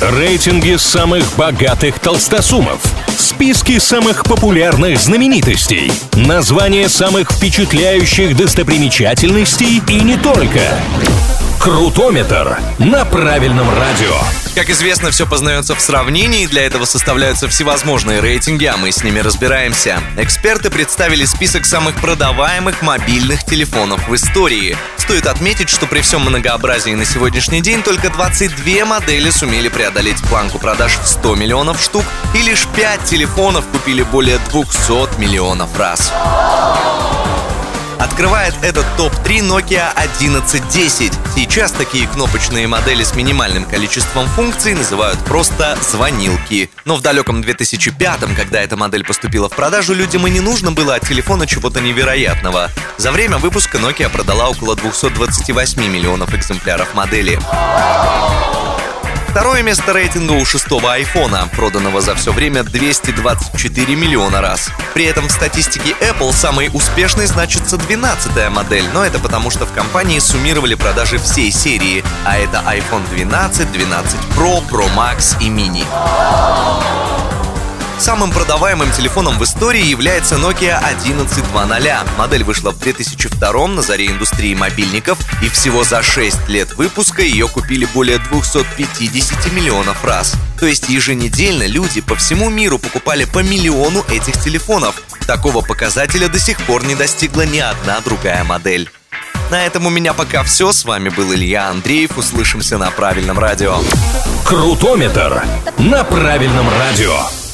Рейтинги самых богатых толстосумов. Списки самых популярных знаменитостей. Названия самых впечатляющих достопримечательностей и не только. Крутометр на правильном радио. Как известно, все познается в сравнении, для этого составляются всевозможные рейтинги, а мы с ними разбираемся. Эксперты представили список самых продаваемых мобильных телефонов в истории. Стоит отметить, что при всем многообразии на сегодняшний день только 22 модели сумели преодолеть планку продаж в 100 миллионов штук, и лишь 5 телефонов купили более 200 миллионов раз. Открывает этот топ-3 Nokia 1110. Сейчас такие кнопочные модели с минимальным количеством функций называют просто звонилки. Но в далеком 2005-м, когда эта модель поступила в продажу, людям и не нужно было от телефона чего-то невероятного. За время выпуска Nokia продала около 228 миллионов экземпляров модели. Второе место рейтинга у шестого айфона, проданного за все время 224 миллиона раз. При этом в статистике Apple самой успешной значится 12-я модель, но это потому, что в компании суммировали продажи всей серии, а это iPhone 12, 12 Pro, Pro Max и Mini. Самым продаваемым телефоном в истории является Nokia 1120. Модель вышла в 2002 на заре индустрии мобильников, и всего за 6 лет выпуска ее купили более 250 миллионов раз. То есть еженедельно люди по всему миру покупали по миллиону этих телефонов. Такого показателя до сих пор не достигла ни одна другая модель. На этом у меня пока все. С вами был Илья Андреев. Услышимся на правильном радио. Крутометр на правильном радио.